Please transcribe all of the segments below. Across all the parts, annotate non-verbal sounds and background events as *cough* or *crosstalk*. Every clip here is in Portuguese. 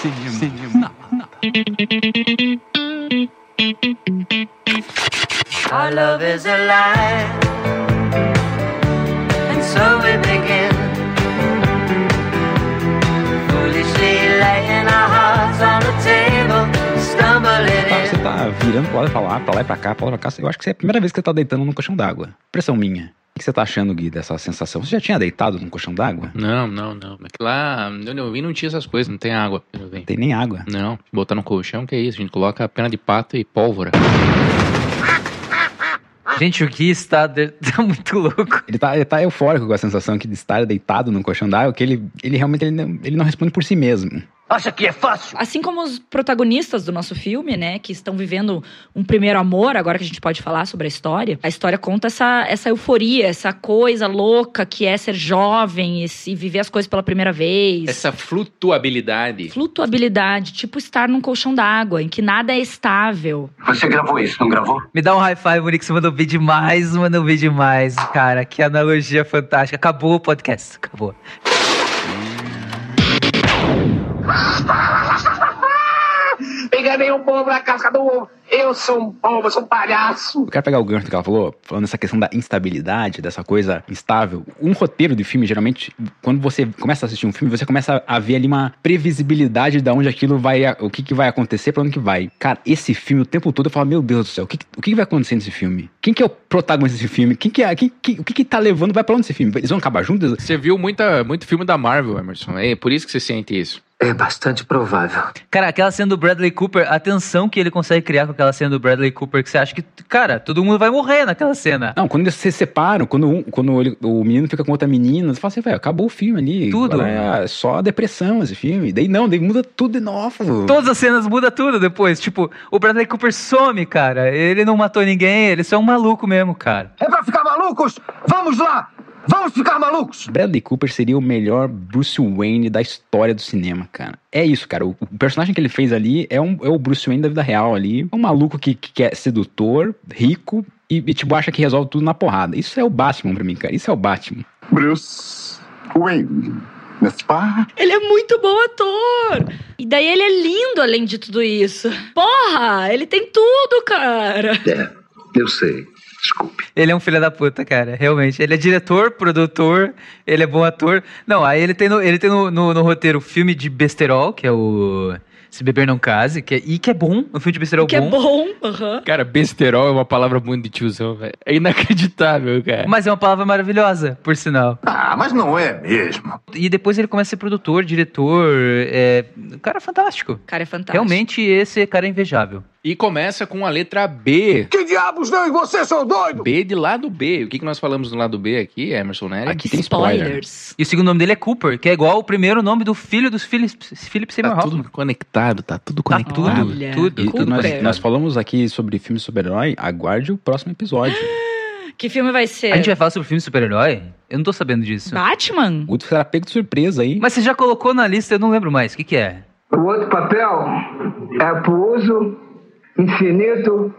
cinema. cinema. Our love is alive, and so we begin. Foolishly laying Tá, tá virando pra lá e pra lá, pra lá e pra cá, pra lá e pra cá. Eu acho que é a primeira vez que você tá deitando num colchão d'água. Impressão minha. O que você tá achando, Gui, dessa sensação? Você já tinha deitado num colchão d'água? Não, não, não. Mas lá, onde eu vi não tinha essas coisas, não tem água. Eu. Não tem nem água. Não, botar no colchão, que é isso? A gente coloca pena de pato e pólvora. Gente, o Gui está, de- *laughs* tá muito louco. Ele tá, ele tá eufórico com a sensação que de estar deitado num colchão d'água, que ele, ele realmente ele não, ele não responde por si mesmo. Acha que é fácil? Assim como os protagonistas do nosso filme, né, que estão vivendo um primeiro amor, agora que a gente pode falar sobre a história, a história conta essa, essa euforia, essa coisa louca que é ser jovem e, se viver as coisas pela primeira vez. Essa flutuabilidade. Flutuabilidade, tipo estar num colchão d'água, em que nada é estável. Você gravou isso, não gravou? Me dá um high five, Monique, você mandou bem demais, mandou bem demais, cara. Que analogia fantástica. Acabou o podcast, acabou. Enganei um povo na casca do ovo. Eu sou um povo, eu sou um palhaço. Eu quero pegar o gancho que ela falou, falando essa questão da instabilidade, dessa coisa instável. Um roteiro de filme, geralmente, quando você começa a assistir um filme, você começa a ver ali uma previsibilidade de onde aquilo vai, o que, que vai acontecer, pra onde que vai. Cara, esse filme, o tempo todo, eu falo, meu Deus do céu, o que, o que vai acontecer nesse filme? Quem que é o protagonista desse filme? Quem que é, quem, quem- o que que tá levando, vai pra onde esse filme? Eles vão acabar juntos? Você viu muita, muito filme da Marvel, Emerson. É por isso que você sente isso. É bastante provável. Cara, aquela cena do Bradley Cooper, a tensão que ele consegue criar com aquela cena do Bradley Cooper, que você acha que, cara, todo mundo vai morrer naquela cena. Não, quando eles se separam, quando, um- quando ele- o menino fica com outra menina, você fala assim, velho, acabou o filme ali. Tudo. É só depressão esse filme. Daí não, daí muda tudo de novo. Todas as cenas mudam tudo depois. Tipo, o Bradley Cooper some, cara. Ele não matou ninguém, ele só é um maluco mesmo, cara. É pra ficar malucos? Vamos lá! Vamos ficar malucos! Bradley Cooper seria o melhor Bruce Wayne da história do cinema, cara. É isso, cara. O, o personagem que ele fez ali é, um, é o Bruce Wayne da vida real ali. Um maluco que, que é sedutor, rico e, e, tipo, acha que resolve tudo na porrada. Isso é o Batman pra mim, cara. Isso é o Batman. Bruce Wayne, n'est-ce pas? Ele é muito bom ator! E daí ele é lindo além de tudo isso. Porra, ele tem tudo, cara! É, eu sei. Desculpe. Ele é um filho da puta, cara. Realmente. Ele é diretor, produtor, ele é bom ator. Não, aí ele tem no, ele tem no, no, no roteiro o filme de besterol, que é o Se Beber Não Case, que é, e que é bom. Um filme de besterol Que é bom. bom, aham. Cara, besterol é uma palavra muito de tiozão, velho. É inacreditável, cara. Mas é uma palavra maravilhosa, por sinal. Ah, mas não é mesmo. E depois ele começa a ser produtor, diretor. É... O cara é fantástico. O cara é fantástico. Realmente, esse cara é invejável. E começa com a letra B. Que diabos não? E você, seu doido? B de lado B. O que, que nós falamos do lado B aqui, Emerson Nery? Aqui tem spoiler. Spoilers. E o segundo nome dele é Cooper, que é igual o primeiro nome do filho dos Philip, Philip Seymour Tá Hoffman. tudo conectado, tá tudo Tá conectado. tudo, Olha, tudo, E tudo. nós, nós falamos aqui sobre filme de super-herói. Aguarde o próximo episódio. *gasps* Que filme vai ser? A gente vai falar sobre filme de super-herói? Eu não tô sabendo disso. Batman? O outro será pego de surpresa aí. Mas você já colocou na lista, eu não lembro mais. O que, que é? O outro papel é pro uso infinito,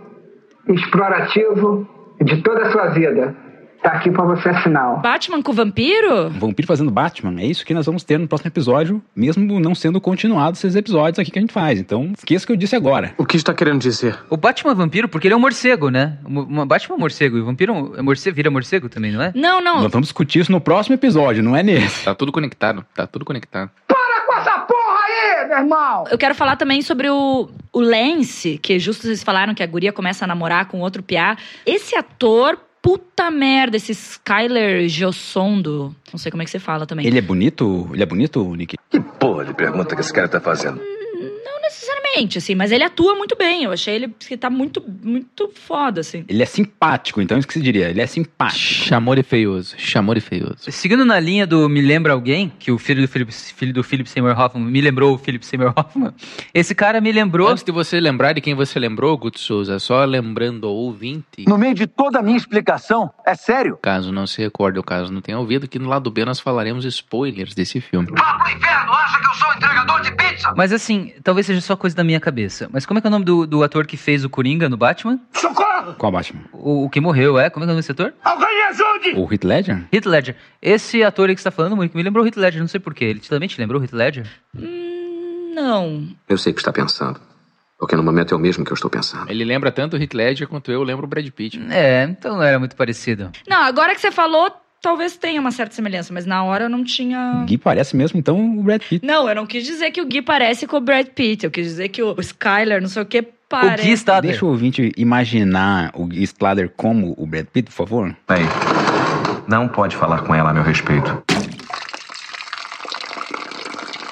explorativo de toda a sua vida. Tá aqui pra você assinar. Batman com vampiro? Um vampiro fazendo Batman. É isso que nós vamos ter no próximo episódio, mesmo não sendo continuado esses episódios aqui que a gente faz. Então, esqueça o que eu disse agora. O que está querendo dizer? O Batman vampiro, porque ele é um morcego, né? Uma Batman é um morcego. E o vampiro é morcego, vira morcego também, não é? Não, não. Nós vamos discutir isso no próximo episódio, não é nesse. Tá tudo conectado, tá tudo conectado. Para com essa porra aí, meu irmão! Eu quero falar também sobre o, o Lance, que justo vocês falaram que a guria começa a namorar com outro piá. Esse ator, puta merda, esse Skyler Giosondo. Não sei como é que você fala também. Ele é bonito? Ele é bonito, Nick? Que porra de pergunta que esse cara tá fazendo? Assim, mas ele atua muito bem. Eu achei ele que tá muito, muito foda, assim. Ele é simpático, então é isso que se diria. Ele é simpático. Chamou de feioso, chamou de feioso. Seguindo na linha do Me Lembra Alguém, que o filho do Philip, filho do Philip Seymour Hoffman me lembrou o Philip Seymour Hoffman, esse cara me lembrou... Antes de você lembrar de quem você lembrou, Guto Souza, só lembrando ao ouvinte, No meio de toda a minha explicação, é sério? caso não se recorde ou caso não tenha ouvido, que no lado B nós falaremos spoilers desse filme. Vá pro inferno, acha que eu sou entregador de pizza? Mas assim, talvez seja só coisa da minha cabeça. Mas como é que é o nome do, do ator que fez o Coringa no Batman? Socorro! Qual Batman? O, o que morreu, é? Como é que é o nome desse ator? Alguém me ajude! O Heath Ledger? Heath Ledger. Esse ator aí que você tá falando, Monique, me lembrou o Heath Ledger, não sei porquê. Ele também te lembrou o Heath Ledger? Hum, Não. Eu sei o que está pensando. Porque no momento é o mesmo que eu estou pensando. Ele lembra tanto o Heath Ledger quanto eu lembro o Brad Pitt. É, então não era muito parecido. Não, agora que você falou, talvez tenha uma certa semelhança, mas na hora eu não tinha. Gui parece mesmo, então, o Brad Pitt. Não, eu não quis dizer que o Gui parece com o Brad Pitt. Eu quis dizer que o Skyler, não sei o que, O parece. Gui Stadler. Deixa o ouvinte imaginar o Gui Stadler como o Brad Pitt, por favor. Aí. Não pode falar com ela a meu respeito.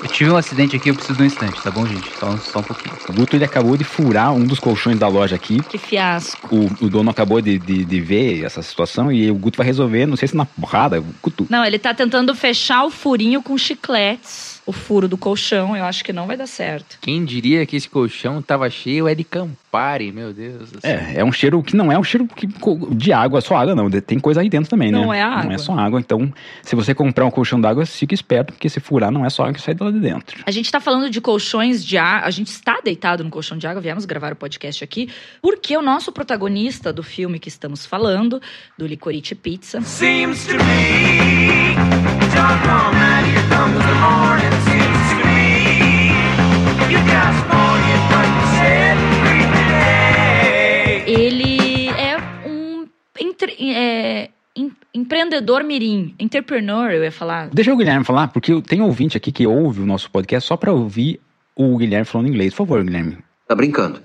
Eu tive um acidente aqui, eu preciso de um instante, tá bom, gente? Só, só um pouquinho. O Guto ele acabou de furar um dos colchões da loja aqui. Que fiasco. O, o dono acabou de, de, de ver essa situação e o Guto vai resolver, não sei se na porrada. Guto, Não, ele tá tentando fechar o furinho com chicletes. O furo do colchão, eu acho que não vai dar certo. Quem diria que esse colchão tava cheio é de Campari, meu Deus do céu. É, é um cheiro que não é um cheiro que- de água, só água não. Tem coisa aí dentro também, né? Não é Não água. é só água. Então, se você comprar um colchão d'água, fique esperto, porque se furar, não é só água que sai de lá de dentro. A gente tá falando de colchões de água. A gente está deitado no colchão de água, viemos gravar o podcast aqui, porque o nosso protagonista do filme que estamos falando, do Licorice Pizza, Seems to me, that here comes the morning. Ele é um entre- é, em- empreendedor mirim, entrepreneur, eu ia falar. Deixa o Guilherme falar, porque eu- tem ouvinte aqui que ouve o nosso podcast só pra ouvir o Guilherme falando inglês. Por favor, Guilherme. Tá brincando?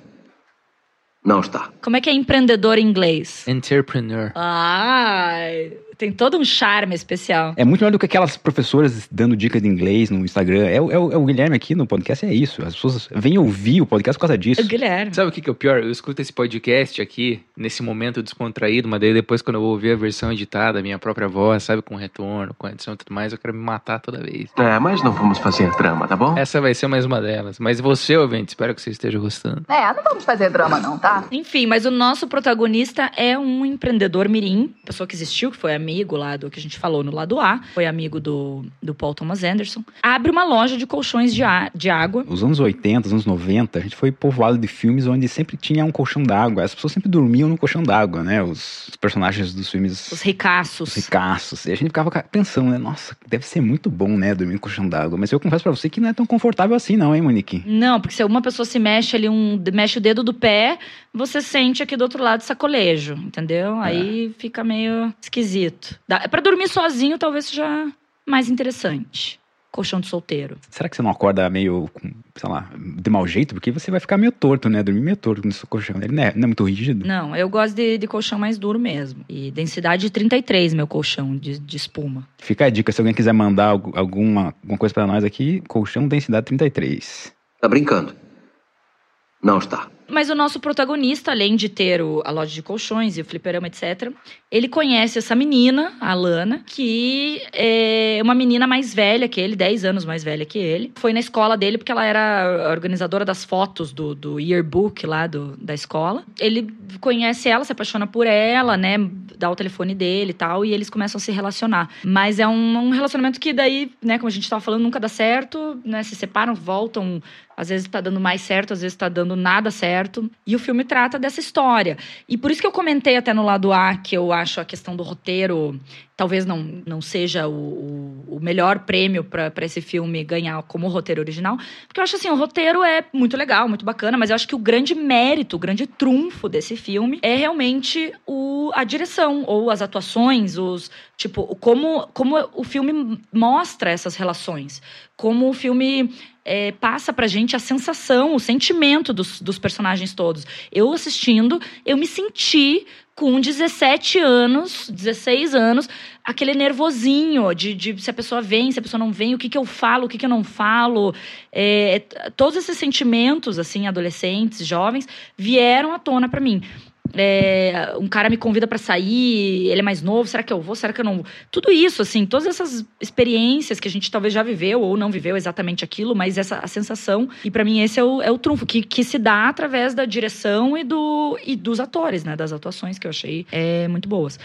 Não está. Como é que é empreendedor em inglês? Entrepreneur. Ai, tem todo um charme especial. É muito melhor do que aquelas professoras dando dicas de inglês no Instagram. É, o- é o- é o Guilherme aqui no podcast, é isso. As pessoas vêm ouvir o podcast por causa disso. O Guilherme. Sabe o que, que é o pior? Eu escuto esse podcast aqui, nesse momento descontraído, mas daí depois, quando eu vou ouvir a versão editada, a minha própria voz, sabe, com retorno, com edição e tudo mais, eu quero me matar toda vez. É, mas não vamos fazer drama, tá bom? Essa vai ser mais uma delas. Mas você, ouvinte, espero que você esteja gostando. É, não vamos fazer drama não, tá? Enfim, mas o nosso protagonista é um empreendedor mirim, pessoa que existiu, que foi amigo lá do que a gente falou no lado A, foi amigo do, do Paul Thomas Anderson. Abre uma loja de colchões de, a- de água. Os anos 80, os anos 90, a gente foi povoado de filmes onde sempre tinha um colchão d'água. As pessoas sempre dormiam no colchão d'água, né? Os, os personagens dos filmes. Os ricaços. Os ricaços. E a gente ficava ca- pensando, né? Nossa, deve ser muito bom, né? Dormir no colchão d'água. Mas eu confesso pra você que não é tão confortável assim, não, hein, Monique? Não, porque se uma pessoa se mexe ali, um, mexe o dedo do pé, você sente aqui do outro lado sacolejo, entendeu? Aí fica meio esquisito. Dá, é pra dormir sozinho, talvez seja mais interessante. Colchão de solteiro. Será que você não acorda meio, sei lá, de mau jeito? Porque você vai ficar meio torto, né? Dormir meio torto nesse colchão. Ele não é, não é muito rígido. Não, eu gosto de, de colchão mais duro mesmo. E densidade 33, meu colchão de, de espuma. Fica a dica, se alguém quiser mandar algu- alguma, alguma coisa pra nós aqui, colchão densidade 33. Tá brincando? Não está. Mas o nosso protagonista, além de ter o- a loja de colchões e o fliperama, etc., ele conhece essa menina, a Lana, que é uma menina mais velha que ele, 10 anos mais velha que ele. Foi na escola dele porque ela era organizadora das fotos do, do yearbook lá do, da escola. Ele conhece ela, se apaixona por ela, né? Dá o telefone dele e tal, e eles começam a se relacionar. Mas é um, um relacionamento que daí, né, como a gente tava falando, nunca dá certo, né? Se separam, voltam às vezes tá dando mais certo, às vezes tá dando nada certo. E o filme trata dessa história. E por isso que eu comentei até no lado A que eu acho a questão do roteiro talvez não, não seja o, o, melhor prêmio para esse filme ganhar como roteiro original. Porque eu acho assim, o roteiro é muito legal, muito bacana, mas eu acho que o grande mérito, o grande trunfo desse filme é realmente o, a direção, ou as atuações, os. Tipo, como, como o filme mostra essas relações. Como o filme é, passa pra gente a sensação, o sentimento dos, dos personagens todos. Eu assistindo, eu me senti com 17 anos, 16 anos, aquele nervosinho de, de se a pessoa vem, se a pessoa não vem, o que, que eu falo, o que, que eu não falo. É, todos esses sentimentos, assim, adolescentes, jovens, vieram à tona pra mim. É, um cara me convida pra sair, ele é mais novo, será que eu vou, será que eu não vou? Tudo isso, assim, todas essas experiências que a gente talvez já viveu ou não viveu exatamente aquilo, mas essa a sensação, e pra mim esse é o, é o trunfo, que, que se dá através da direção e, do, e dos atores, né, das atuações que eu achei é, muito boas.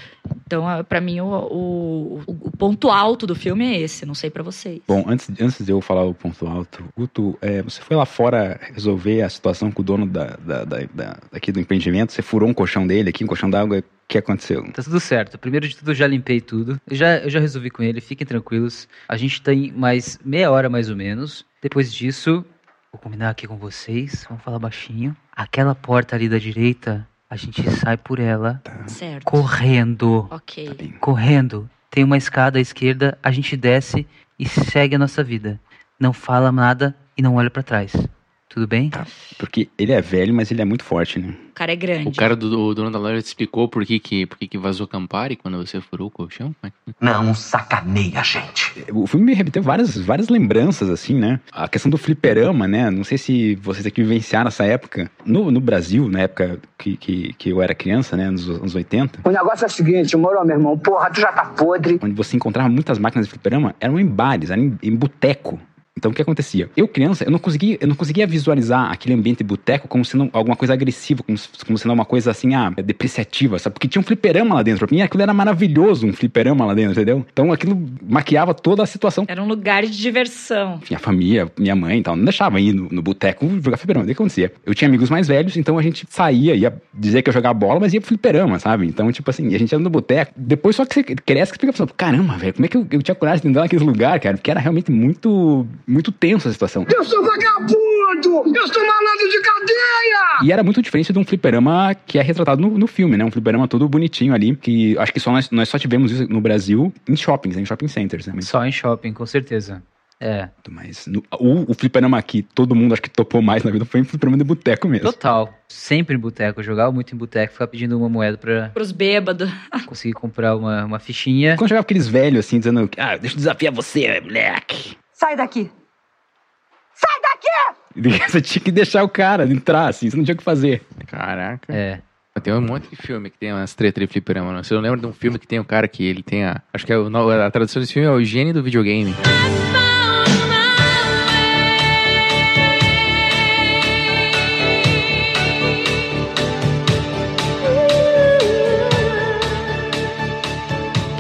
Então, pra mim, o, o, o- ponto alto do filme é esse, não sei pra vocês. Bom, antes, antes de eu falar o ponto alto, Guto, é, você foi lá fora resolver a situação com o dono da, da, da- da- daqui do empreendimento, você furou um colchão dele aqui, um colchão d'água, o que aconteceu? Tá tudo certo. Primeiro de tudo, eu já limpei tudo. Eu já, eu já resolvi com ele, fiquem tranquilos. A gente tem mais meia hora mais ou menos. Depois disso, Vou combinar aqui com vocês, vamos falar baixinho. Aquela porta ali da direita, a gente sai por ela Certo. correndo. Ok. Correndo. Tem uma escada à esquerda, a gente desce e segue a nossa vida. Não fala nada e não olha pra trás. Tudo bem? Porque ele é velho, mas ele é muito forte, né? O cara é grande. O cara do, do dono da loja te explicou por que, que, por que, que vazou Campari quando você furou o colchão? Não sacaneia a gente. O filme me remeteu várias, várias lembranças, assim, né? A questão do fliperama, né? Não sei se vocês aqui vivenciaram essa época. No, no Brasil, na época que, que, que eu era criança, né? Nos anos 80, O negócio é o seguinte, moro, meu irmão. Porra, tu já tá podre. onde você encontrava muitas máquinas de fliperama, eram em bares, eram em, em boteco. Então o que acontecia? Eu, criança, eu não conseguia, eu não conseguia visualizar aquele ambiente boteco como sendo alguma coisa agressiva, como, como sendo uma coisa assim, ah, depreciativa, sabe? Porque tinha um fliperama lá dentro. Pra mim aquilo era maravilhoso, um fliperama lá dentro, entendeu? Então aquilo maquiava toda a situação. Era um lugar de diversão. Minha família, minha mãe e tal, não deixava ir no, no boteco jogar fliperama. O que acontecia? Eu tinha amigos mais velhos, então a gente saía, ia dizer que ia jogar bola, mas ia pro fliperama, sabe? Então, tipo assim, a gente ia no boteco. Depois só que você cresce, que fica pensando, caramba, velho, como é que eu, eu tinha coragem de andar naquele lugar, cara? Porque era realmente muito, muito tenso a situação. Eu sou vagabundo! Eu sou malandro de cadeia! E era muito diferente de um fliperama que é retratado no, no filme, né? Um fliperama todo bonitinho ali, que acho que só nós, nós só tivemos isso no Brasil em shoppings, em shopping centers, né? Mas, Só em shopping, com certeza. É, mas no- o, o fliperama que todo mundo acho que topou mais na vida foi um fliperama de boteco mesmo. total. Sempre em boteco. Eu jogava muito em boteco, ficava pedindo uma moeda pra Pros bêbados. *laughs* conseguir comprar uma, uma fichinha. Quando chegava aqueles velhos assim, dizendo, ah, deixa eu desafiar você, moleque. Sai daqui! Sai daqui! *laughs* Você tinha que deixar o cara entrar, assim, você não tinha o que fazer. Caraca. É. Tem um monte de filme que tem umas tretas de fliperama. Não? Você não lembra de um filme que tem um cara que ele tem a. Acho que é o, a tradução desse filme é o gênio do videogame.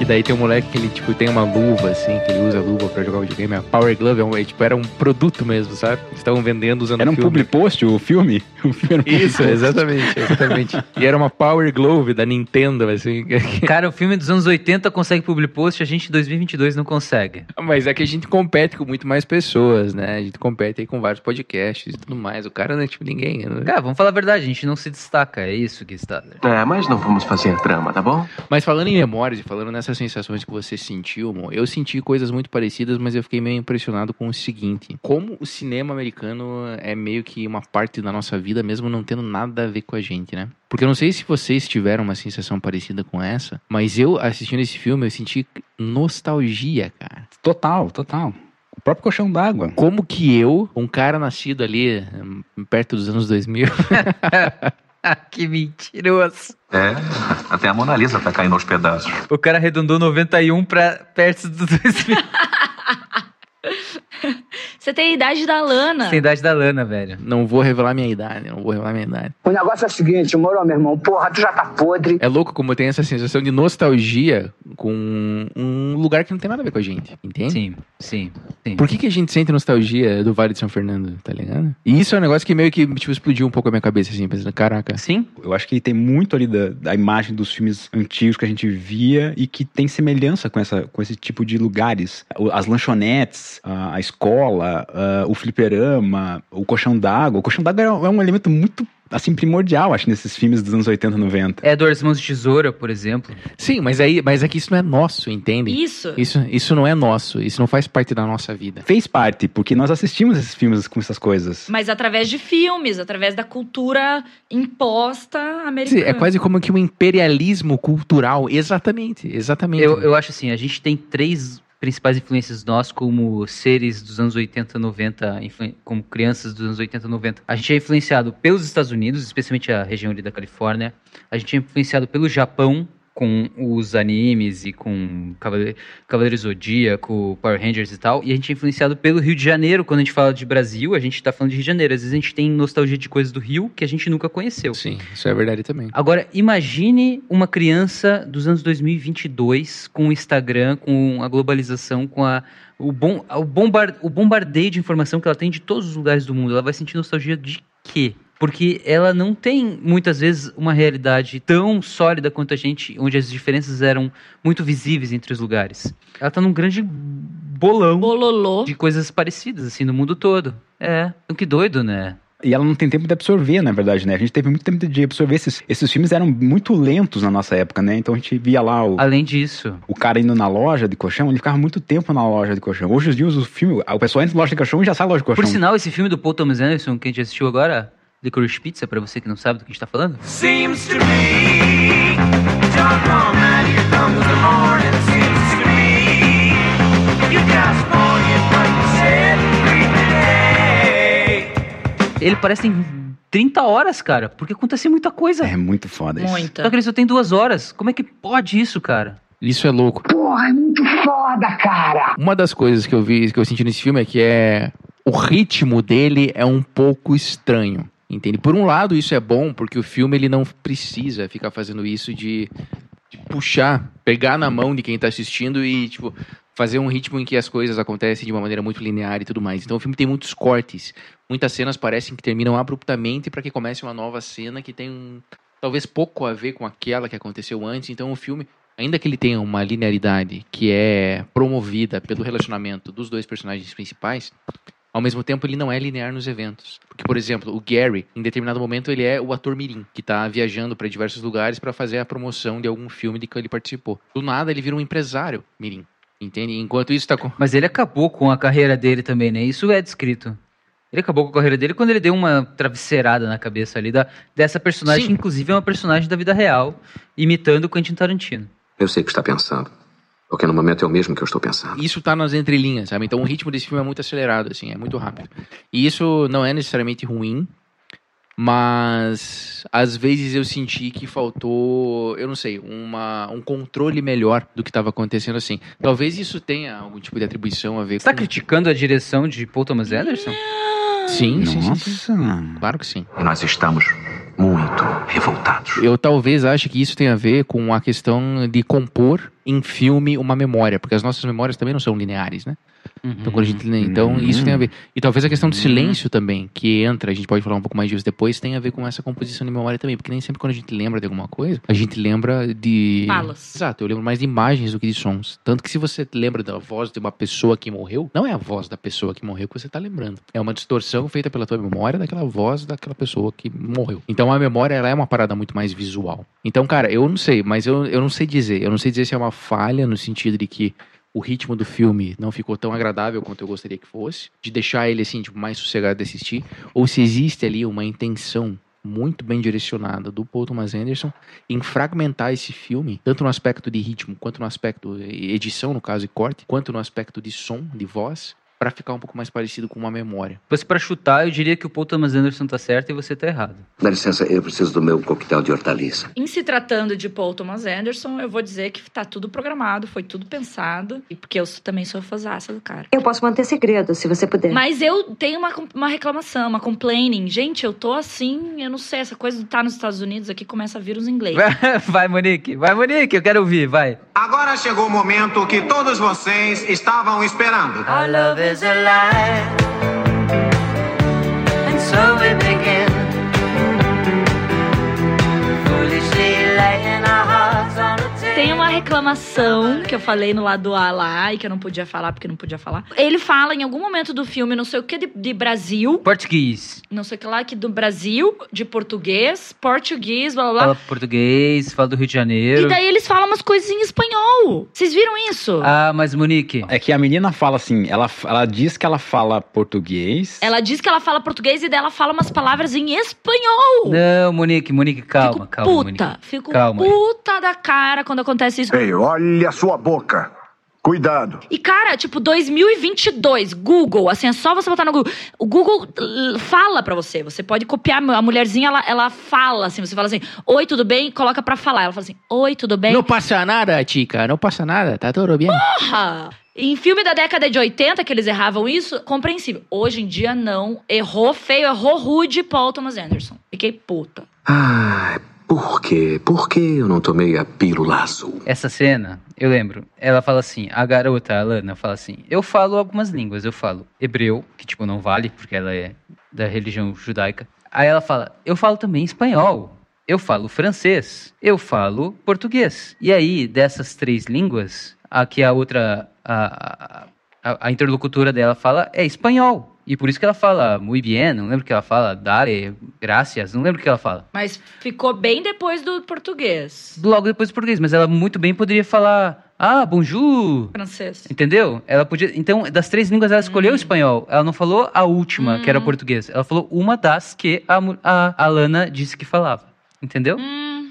Daí tem um moleque que ele, tipo, tem uma luva, assim, que ele usa a luva pra jogar videogame. A Power Glove é um, é, tipo, era um produto mesmo, sabe? Estavam vendendo usando Era um filme. public post, o filme? *laughs* O filme um Isso, post. exatamente, exatamente. e era uma Power Glove da Nintendo, assim. *laughs* Cara, o filme dos anos 80 consegue public post, a gente em 2022 não consegue. Mas é que a gente compete com muito mais pessoas, né? A gente compete aí com vários podcasts e tudo mais. O cara não é tipo ninguém. né? Cara, vamos falar a verdade, a gente não se destaca, é isso que está. É, mas não vamos fazer drama, tá bom? Mas falando em memórias e falando nessas sensações que você sentiu, amor, eu senti coisas muito parecidas, mas eu fiquei meio impressionado com o seguinte: como o cinema americano é meio que uma parte da nossa vida, mesmo não tendo nada a ver com a gente, né? Porque eu não sei se vocês tiveram uma sensação parecida com essa, mas eu assistindo esse filme, eu senti nostalgia, cara. Total, total. O próprio colchão d'água. Como que eu, um cara nascido ali hum, perto dos anos 2000, *laughs* *laughs* que mentiroso. É, até a Mona Lisa tá caindo aos pedaços. O cara arredondou 91 pra perto do 2000. *laughs* Você tem a idade da Lana. Sem idade da Lana, velho. não vou revelar minha idade, não vou revelar minha idade. O negócio é o seguinte, moro, meu irmão. Porra, tu já tá podre. É louco como tem essa sensação de nostalgia com um lugar que não tem nada a ver com a gente, entende? Sim, sim, sim. Por que, que a gente sente nostalgia do Vale de São Fernando, tá ligado? E isso é um negócio que meio que tipo, explodiu um pouco a minha cabeça, assim, pensando, caraca. Sim? Eu acho que tem muito ali da, da imagem dos filmes antigos que a gente via e que tem semelhança com, essa, com esse tipo de lugares. As lanchonetes, a, a escola, a- o fliperama, o colchão d'água. O colchão d'água é, um- é um elemento muito, assim, primordial, acho, nesses filmes dos anos 80, 90. Edward Mãos de Tesoura, por exemplo. Sim, mas aí, mas é que isso não é nosso, entende? Isso. Isso, isso não é nosso, isso não faz parte da nossa vida. Fez parte, porque nós assistimos esses filmes com essas coisas. Mas através de filmes, através da cultura imposta americana. Sim, é quase como que um imperialismo cultural, exatamente, exatamente. Eu, eu acho assim, a gente tem três principais influências nós como seres dos anos 80, 90, influ- como crianças dos anos 80, 90. A gente é influenciado pelos Estados Unidos, especialmente a região ali da Califórnia. A gente é influenciado pelo Japão com os animes e com Cavaleiro, Cavaleiro Zodíaco, Power Rangers e tal. E a gente é influenciado pelo Rio de Janeiro. Quando a gente fala de Brasil, a gente tá falando de Rio de Janeiro. Às vezes a gente tem nostalgia de coisas do Rio que a gente nunca conheceu. Sim, isso é verdade também. Agora, imagine uma criança dos anos 2022 com o Instagram, com a globalização, com a, o, bom, o, bombar, o bombardeio de informação que ela tem de todos os lugares do mundo. Ela vai sentir nostalgia de quê? Porque ela não tem, muitas vezes, uma realidade tão sólida quanto a gente, onde as diferenças eram muito visíveis entre os lugares. Ela tá num grande bolão Bololô. de coisas parecidas, assim, no mundo todo. É, então que doido, né? E ela não tem tempo de absorver, na verdade, né? A gente teve muito tempo de absorver. Esses, esses filmes eram muito lentos na nossa época, né? Então a gente via lá o, Além disso, o cara indo na loja de colchão, ele ficava muito tempo na loja de colchão. Hoje os dias o filme, o pessoal entra na loja de colchão e já sai da loja de colchão. por sinal, esse filme do Paul Thomas Anderson que a gente assistiu agora, Licorice Pizza, pra você que não sabe do que a gente tá falando, Seems to me, doggone man, here comes the morning. Seems to me, you got morning, but you said today. ele parece que tem 30 horas, cara, porque acontece muita coisa. É muito foda isso. Muita. Só que ele só tem duas horas. Como é que pode isso, cara? Isso é louco. Porra, é muito foda, cara. Uma das coisas que eu vi, que eu senti nesse filme é que é o ritmo dele é um pouco estranho. Entende? Por um lado, isso é bom, porque o filme ele não precisa ficar fazendo isso de, de puxar, pegar na mão de quem tá assistindo e, tipo, fazer um ritmo em que as coisas acontecem de uma maneira muito linear e tudo mais. Então o filme tem muitos cortes. Muitas cenas parecem que terminam abruptamente para que comece uma nova cena que tem um, talvez pouco a ver com aquela que aconteceu antes. Então o filme, ainda que ele tenha uma linearidade que é promovida pelo relacionamento dos dois personagens principais, ao mesmo tempo ele não é linear nos eventos. Porque, por exemplo, o Gary, em determinado momento, ele é o ator mirim, que tá viajando para diversos lugares para fazer a promoção de algum filme de que ele participou. Do nada ele vira um empresário mirim. Entende? Enquanto isso tá com... Mas ele acabou com a carreira dele também, né? Isso é descrito. Ele acabou com a carreira dele quando ele deu uma travesseirada na cabeça ali da, dessa personagem, Sim. que inclusive é uma personagem da vida real, imitando o Quentin Tarantino. Eu sei o que está pensando. Porque no momento é o mesmo que eu estou pensando. Isso tá nas entrelinhas, sabe? Então o ritmo desse filme é muito acelerado, assim, é muito rápido. E isso não é necessariamente ruim, mas às vezes eu senti que faltou, eu não sei, uma, um controle melhor do que estava acontecendo assim. Talvez isso tenha algum tipo de atribuição a ver Você tá com... criticando a direção de Paul Thomas Anderson? Sim, sim, sim, sim. Claro que sim. E nós estamos muito revoltados. Eu talvez ache que isso tem a ver com a questão de compor em filme uma memória, porque as nossas memórias também não são lineares, né? Então, quando a gente, então isso tem a ver. E talvez a questão do silêncio também, que entra, a gente pode falar um pouco mais disso depois, tem a ver com essa composição de memória também, porque nem sempre quando a gente lembra de alguma coisa, a gente lembra de Falas. Exato, eu lembro mais de imagens do que de sons. Tanto que se você lembra da voz de uma pessoa que morreu, não é a voz da pessoa que morreu que você tá lembrando. É uma distorção feita pela tua memória daquela voz daquela pessoa que morreu. Então a memória ela é uma parada muito mais visual. Então, cara, eu não sei, mas eu, eu não sei dizer. Eu não sei dizer se é uma falha no sentido de que o ritmo do filme não ficou tão agradável quanto eu gostaria que fosse, de deixar ele assim, tipo, mais sossegado de assistir, ou se existe ali uma intenção muito bem direcionada do Paul Thomas Anderson em fragmentar esse filme, tanto no aspecto de ritmo, quanto no aspecto de edição, no caso, e corte, quanto no aspecto de som, de voz, pra ficar um pouco mais parecido com uma memória. Fosse pra chutar, eu diria que o Paul Thomas Anderson tá certo e você tá errado. Dá licença, eu preciso do meu coquetel de hortaliça. Em se tratando de Paul Thomas Anderson, eu vou dizer que tá tudo programado, foi tudo pensado. E porque eu também sou fãzaça do cara. Eu posso manter segredo, se você puder. Mas eu tenho uma, uma reclamação, uma complaining. Gente, eu tô assim, eu não sei, essa coisa de estar nos Estados Unidos aqui começa a vir os inglês. *laughs* Vai, Monique, vai, Monique, eu quero ouvir, vai. Agora chegou o momento que todos vocês estavam esperando. Our love is a lie. And so we begin. Foolishly laying our hearts on a table. Reclamação que eu falei no lado A lá e que eu não podia falar porque não podia falar. Ele fala em algum momento do filme, não sei o que, de, de Brasil, Português. não sei o que lá, que do Brasil, de português, português, blá blá blá. Fala português, fala do Rio de Janeiro. E daí eles falam umas coisas em espanhol. Vocês viram isso? Ah, mas Monique, É que a menina fala assim, ela, ela diz que ela fala português. Ela diz que ela fala português e daí ela fala umas palavras em espanhol. não, Monique, Monique, calma, Fico calma, puta, Monique. fico Calma. puta da cara quando acontece Ei, olha a sua boca. Cuidado. E, cara, tipo, 2022, Google, assim, é só você botar no Google. O Google uh, fala pra você. Você pode copiar. A mulherzinha, ela, ela fala, assim, você fala assim, oi, tudo bem? Coloca pra falar. Ela fala assim, oi, tudo bem? Não passa nada, chica, não passa nada, tá tudo bem. Porra! Em filme da década de 80, que eles erravam isso, compreensível. Hoje em dia, não. Errou feio, errou rude Paul Thomas Anderson. Fiquei puta. Ai, por quê? Por que eu não tomei a pílula azul? Essa cena, eu lembro, ela fala assim, a garota, a Lana, fala assim, eu falo algumas línguas, eu falo hebreu, que tipo não vale, porque ela é da religião judaica. Aí ela fala, eu falo também espanhol. Eu falo francês. Eu falo português. E aí, dessas três línguas, a que a outra, a, a, a interlocutora dela fala é espanhol. E por isso que ela fala muy bien, não lembro que ela fala, dale, gracias, não lembro o que ela fala. Mas ficou bem depois do português. Logo depois do português, mas ela muito bem poderia falar, ah, bonjour, Francês. Entendeu? Ela podia. Então, das três línguas, ela escolheu o espanhol. Ela não falou a última, que era o português. Ela falou uma das que a, a, a Lana disse que falava. Entendeu?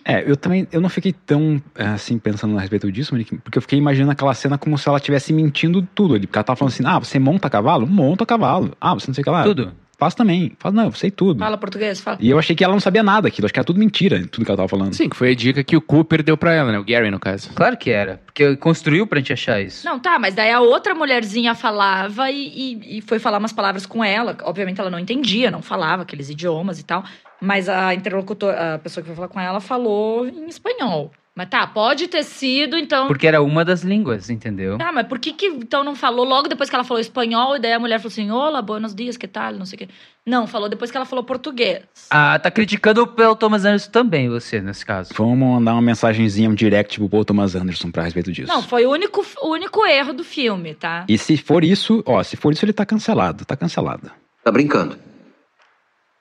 É, eu também, eu não fiquei tão, é, assim, pensando a respeito disso, Monique, porque eu fiquei imaginando aquela cena como se ela estivesse mentindo tudo ali, porque ela tava falando assim, ah, você monta a cavalo? Monta a cavalo. Ah, você não sei o que lá. Tudo. Faço também. Faço, não, eu sei tudo. Fala português, fala. E eu achei que ela não sabia nada daquilo, acho que era tudo mentira, tudo que ela tava falando. Sim, que foi a dica que o Cooper deu pra ela, né? O Gary, no caso. Claro que era. Porque construiu pra gente achar isso. Não, tá, mas daí a outra mulherzinha falava e, e- e foi falar umas palavras com ela. Obviamente ela não entendia, não falava aqueles idiomas e tal. Mas a interlocutora, a pessoa que foi falar com ela, falou em espanhol. Mas tá, pode ter sido, então. Porque era uma das línguas, entendeu? Ah, mas por que que então não falou logo depois que ela falou espanhol e daí a mulher falou assim, olá, buenos dias, que tal, não sei o quê. Não, falou depois que ela falou português. Ah, tá criticando pelo Thomas Anderson também, você, nesse caso. Vamos mandar uma mensagenzinha, um direct pro Paul Thomas Anderson pra respeito disso. Não, foi o único, o único erro do filme, tá? E se for isso, ó, se for isso, ele tá cancelado, tá cancelado. Tá brincando?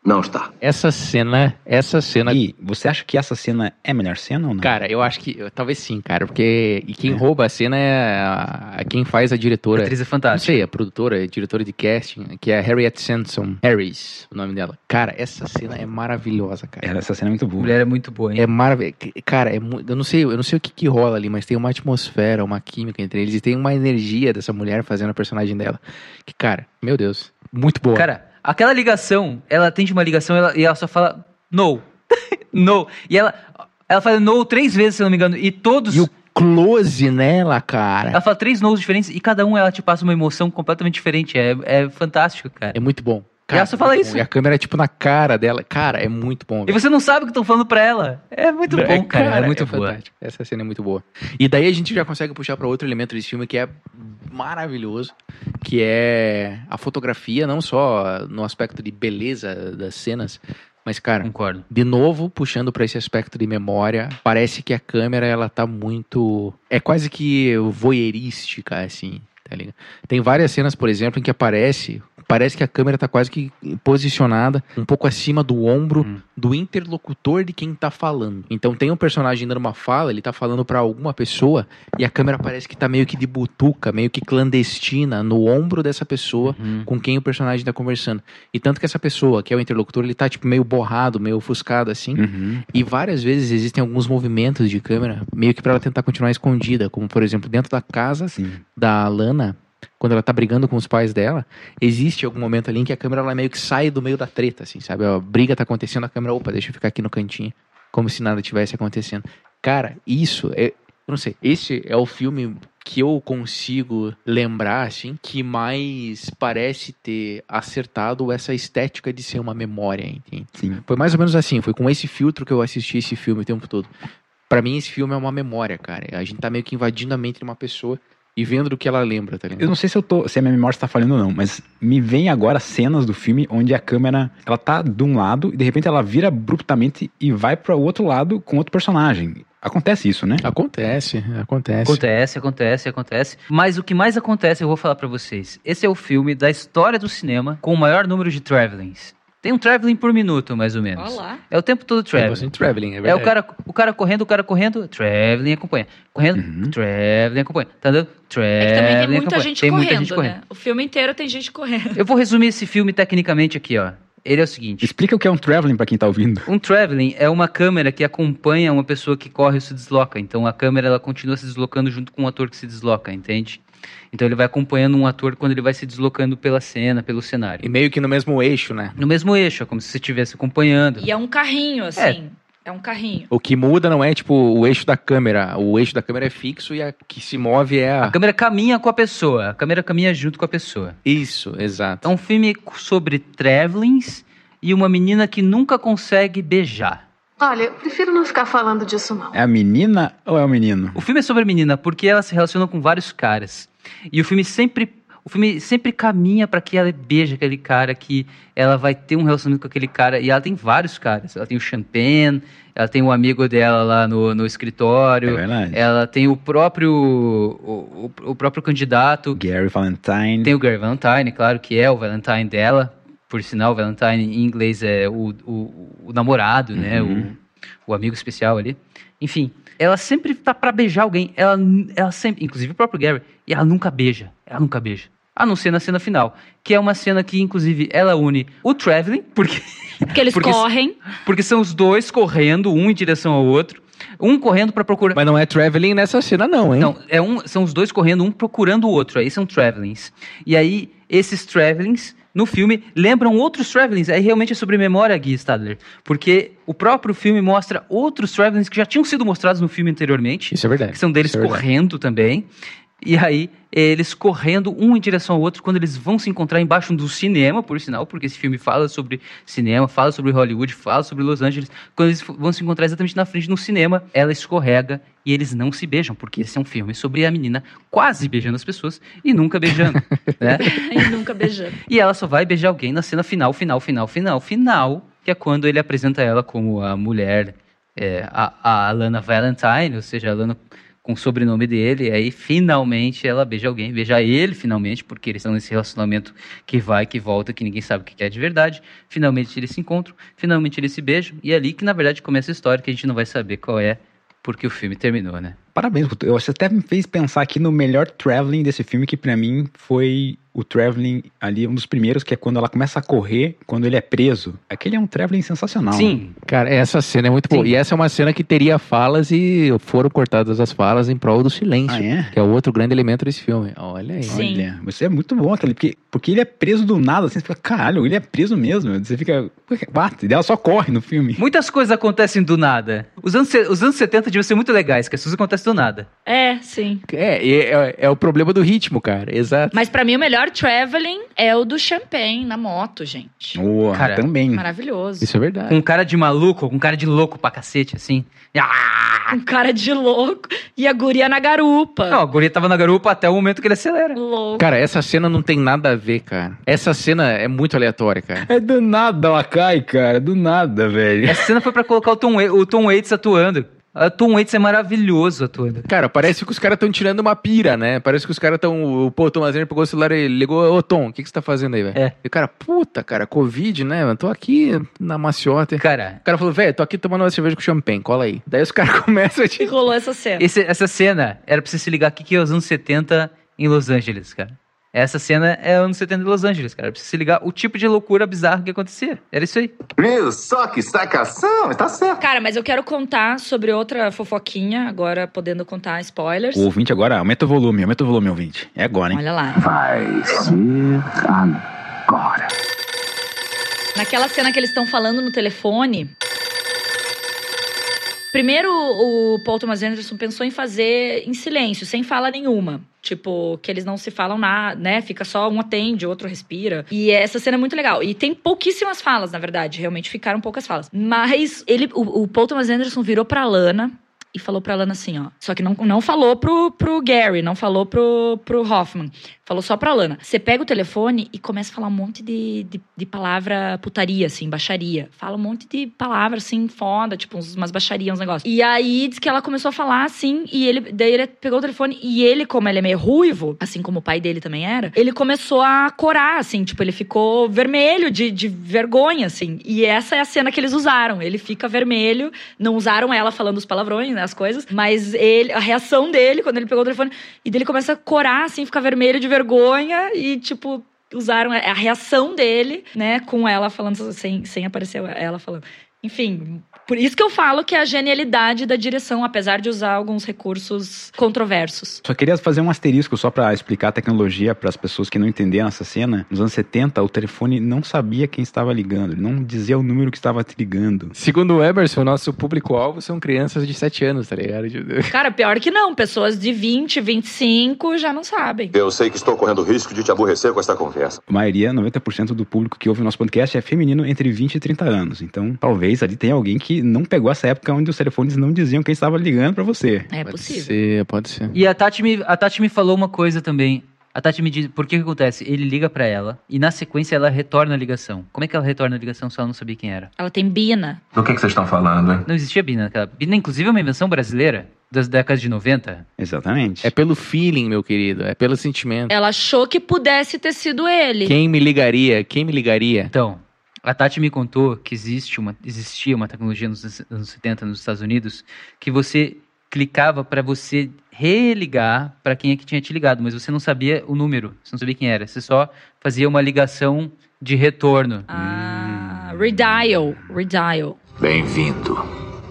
Não está. Essa cena, essa cena. E você acha que essa cena é a melhor cena ou não? Cara, eu acho que. Talvez sim, cara. Porque. E quem rouba a cena é a, a quem faz a diretora. A atriz é Não fantástica. sei, a produtora, a diretora de casting, que é a Harriet Sansom Harris, o nome dela. Cara, essa cena é maravilhosa, cara. Essa cena é muito A boa. mulher é muito boa, hein? É maravilhoso. Cara, é mu- eu não sei, eu não sei o que, que rola ali, mas tem uma atmosfera, uma química entre eles e tem uma energia dessa mulher fazendo a personagem dela. Que, cara, meu Deus, muito boa. Cara, aquela ligação, ela atende uma ligação ela- e ela só fala no. *laughs* no. E ela, ela fala no três vezes, se não me engano. E todos. E o close nela, cara. Ela fala três nos diferentes e cada um ela te passa uma emoção completamente diferente. É, é fantástico, cara. É muito bom. E só fala isso. E a câmera é tipo na cara dela. Cara, é muito bom. E você não sabe o que estão falando pra ela. É muito bom, cara. É muito boa. fantástico. Essa cena é muito boa. E daí a gente já consegue puxar pra outro elemento desse filme que é maravilhoso, que é a fotografia, não só no aspecto de beleza das cenas, mas cara, Concordo. de novo puxando pra esse aspecto de memória, parece que a câmera ela tá muito é quase que voyeurística assim, tá? Tem várias cenas, por exemplo, em que aparece Parece que a câmera tá quase que posicionada um pouco acima do ombro Hum. do interlocutor de quem tá falando. Então tem um personagem dando uma fala, ele tá falando pra alguma pessoa e a câmera parece que tá meio que de butuca, meio que clandestina no ombro dessa pessoa Uhum. com quem o personagem tá conversando. E tanto que essa pessoa, que é o interlocutor, ele tá tipo meio borrado, meio ofuscado assim. Uhum. E várias vezes existem alguns movimentos de câmera meio que pra ela tentar continuar escondida, como por exemplo dentro da casa Sim. da Lana, quando ela tá brigando com os pais dela, existe algum momento ali em que a câmera ela meio que sai do meio da treta, assim, sabe? A briga tá acontecendo, a câmera, opa, deixa eu ficar aqui no cantinho, como se nada tivesse acontecendo. Cara, isso é, eu não sei, esse é o filme que eu consigo lembrar, assim, que mais parece ter acertado essa estética de ser uma memória, entende? Sim. Foi mais ou menos assim, foi com esse filtro que eu assisti esse filme o tempo todo. Pra mim, esse filme é uma memória, cara. A gente tá meio que invadindo a mente de uma pessoa e vendo do que ela lembra, tá ligado? Eu não sei se eu tô, se a minha memória está falhando ou não, mas me vem agora cenas do filme onde a câmera, ela tá de um lado e de repente ela vira abruptamente e vai para o outro lado com outro personagem. Acontece isso, né? Acontece, acontece. Acontece, acontece, acontece. Mas o que mais acontece, eu vou falar pra vocês. Esse é o filme da história do cinema com o maior número de travelings. Tem um traveling por minuto, mais ou menos. Olha lá. É o tempo todo traveling. bastante traveling, é É o cara, o cara correndo, o cara correndo, traveling acompanha. Correndo, Uhum. traveling acompanha. Tá dando? É que também tem Traveling muita acompanha. gente Tem correndo, muita gente correndo. né? O filme inteiro tem gente correndo. Eu vou resumir esse filme tecnicamente aqui, ó. Ele é o seguinte. Explica o que é um traveling para quem tá ouvindo. Um traveling é uma câmera que acompanha uma pessoa que corre ou se desloca. Então a câmera ela continua se deslocando junto com o ator que se desloca, entende? Então ele vai acompanhando um ator quando ele vai se deslocando pela cena, pelo cenário. E meio que no mesmo eixo, né? No mesmo eixo, é como se você estivesse acompanhando. E é um carrinho, assim. É, um carrinho. O que muda não é, tipo, o eixo da câmera. O eixo da câmera é fixo e a que se move é A a... câmera caminha com a pessoa, a câmera caminha junto com a pessoa. Isso, exato. É um filme sobre travelings e uma menina que nunca consegue beijar. Olha, eu prefiro não ficar falando disso, não. É a menina ou é o menino? O filme é sobre a menina porque ela se relaciona com vários caras. E o filme sempre. O filme sempre caminha pra que ela beije aquele cara, que ela vai ter um relacionamento com aquele cara. E ela tem vários caras. Ela tem o Champagne, ela tem o amigo dela lá no, no escritório. É verdade. Ela tem o próprio o, o- o próprio candidato. Gary Valentine. Tem o Gary Valentine, claro, que é o Valentine dela. Por sinal, Valentine em inglês é o, o, o namorado, né? Uhum. O, o amigo especial ali. Enfim, ela sempre tá pra beijar alguém. Ela, ela sempre, inclusive o próprio Gary, e ela nunca beija. Ela nunca beija. A não ser na cena final. Que é uma cena que, inclusive, ela une o Traveling, porque. Porque eles *laughs* correm. Porque são os dois correndo, um em direção ao outro. Um correndo pra procurar. Mas não é traveling nessa cena, não, hein? Não, é um, são os dois correndo, um procurando o outro. Aí são travelings. E aí, esses travelings, no filme, lembram outros travelings. Aí realmente é sobre memória, Gui Stadler. Porque o próprio filme mostra outros travelings que já tinham sido mostrados no filme anteriormente. Isso é verdade. Que são deles é correndo também. E aí, eles correndo um em direção ao outro quando eles vão se encontrar embaixo do cinema, por sinal, porque esse filme fala sobre cinema, fala sobre Hollywood, fala sobre Los Angeles. Quando eles vão se encontrar exatamente na frente no cinema, ela escorrega e eles não se beijam, porque esse é um filme sobre a menina quase beijando as pessoas e nunca beijando, *laughs* né? E nunca beijando. E ela só vai beijar alguém na cena final, final, final, final, final, que é quando ele apresenta ela como a mulher, é, a, a Alana Valentine, ou seja, a Alana com o sobrenome dele, e aí finalmente ela beija alguém, beija ele finalmente, porque eles estão nesse relacionamento que vai, que volta, que ninguém sabe o que é de verdade. Finalmente eles se encontram, finalmente eles se beijam, e é ali que na verdade começa a história que a gente não vai saber qual é, porque o filme terminou, né? Parabéns, Guto. você até me fez pensar aqui no melhor traveling desse filme, que pra mim foi o traveling ali, um dos primeiros, que é quando ela começa a correr, quando ele é preso. Aquele é um traveling sensacional. Sim. Cara, essa cena é muito boa. E essa é uma cena que teria falas e foram cortadas as falas em prol do silêncio. Ah, é? Que é o outro grande elemento desse filme. Olha aí. Olha, você é muito bom aquele, porque, porque ele é preso do nada, assim, você fica, caralho, ele é preso mesmo. Você fica, bate, e ela só corre no filme. Muitas coisas acontecem do nada. Os anos, os anos 70 deviam ser muito legais, que as coisas acontecem do nada. É, sim. É, e é, é o problema do ritmo, cara. Exato. Mas pra mim o melhor traveling é o do Champagne na moto, gente. Boa, Cara, também. Maravilhoso. Isso é verdade. Com um cara de maluco, com um cara de louco pra cacete, assim. Ah! Um cara de louco e a guria na garupa. Não, a guria tava na garupa até o momento que ele acelera. Louco. Cara, essa cena não tem nada a ver, cara. Essa cena é muito aleatória, cara. É do nada ela cai, cara, do nada, velho. Essa cena foi pra colocar o Tom, o Tom Waits atuando. O Tom Waits é maravilhoso atuando. Cara, parece que os caras estão tirando uma pira, né? Parece que os caras estão. Pô, o Tom Lazer pegou o celular e ligou. Ô, Tom, o que, que você tá fazendo aí, velho? É. E o cara, puta, cara, Covid, né? Eu tô aqui na maciota. Cara, O cara falou, velho, tô aqui tomando uma cerveja com champanhe, cola aí. Daí os caras *laughs* começam a E te. rolou essa cena. esse- essa cena era pra você se ligar aqui que é os anos 70 em Los Angeles, cara. Essa cena é anos 70 em Los Angeles, cara. Você se ligar o tipo de loucura bizarra que acontecia. Era isso aí. Viu só que sacação? Tá certo. Cara, mas eu quero contar sobre outra fofoquinha, agora podendo contar spoilers. O ouvinte agora, aumenta o volume, aumenta o volume, ouvinte. É agora, hein? Olha lá. Vai ser agora. Naquela cena que eles estão falando no telefone. Primeiro, o Paul Thomas Anderson pensou em fazer em silêncio, sem fala nenhuma. Tipo, que eles não se falam nada, né? Fica só um atende, outro respira. E essa cena é muito legal. E tem pouquíssimas falas, na verdade. Realmente ficaram poucas falas. Mas ele, o, o Paul Thomas Anderson virou pra Lana e falou pra Lana assim, ó. Só que não, não falou pro, pro Gary, não falou pro, pro Hoffman. Falou só pra Lana. Você pega o telefone e começa a falar um monte de, de, de palavra putaria, assim, baixaria. Fala um monte de palavra, assim, foda, tipo, umas baixarias, uns negócios. E aí, diz que ela começou a falar, assim, e ele, daí ele pegou o telefone e ele, como ele é meio ruivo, assim como o pai dele também era, ele começou a corar, assim, tipo, ele ficou vermelho de, de vergonha, assim. E essa é a cena que eles usaram. Ele fica vermelho, não usaram ela falando os palavrões, né, as coisas, mas ele, a reação dele, quando ele pegou o telefone, e dele começa a corar, assim, ficar vermelho de vergonha e, tipo, usaram a reação dele, né, com ela falando, sem, sem aparecer ela falando. Enfim, por isso que eu falo que é a genialidade da direção, apesar de usar alguns recursos controversos. Só queria fazer um asterisco só pra explicar a tecnologia para as pessoas que não entenderam essa cena. Nos anos 70, o telefone não sabia quem estava ligando, ele não dizia o número que estava te ligando. Segundo o Emerson, nosso público-alvo são crianças de 7 anos, tá ligado? *laughs* Cara, pior que não, pessoas de 20, 25 já não sabem. Eu sei que estou correndo risco de te aborrecer com esta conversa. A maioria, 90% do público que ouve o nosso podcast é feminino entre 20 e 30 anos. Então, talvez ali tenha alguém que não pegou essa época onde os telefones não diziam quem estava ligando pra você. É Pode possível. ser, pode ser. E a Tati, me, a Tati me falou uma coisa também. A Tati me diz, por que que acontece? Ele liga pra ela e na sequência ela retorna a ligação. Como é que ela retorna a ligação se ela não sabia quem era? Ela tem Bina. Do que, que vocês estão falando, hein? Não existia Bina naquela. Bina, inclusive, é uma invenção brasileira das décadas de 90. Exatamente. É pelo feeling, meu querido. É pelo sentimento. Ela achou que pudesse ter sido ele. Quem me ligaria? Quem me ligaria? Então, a Tati me contou que existe uma, existia uma tecnologia nos anos 70 nos Estados Unidos que você clicava para você religar para quem é que tinha te ligado, mas você não sabia o número, você não sabia quem era. Você só fazia uma ligação de retorno. Ah, redial, redial. Bem-vindo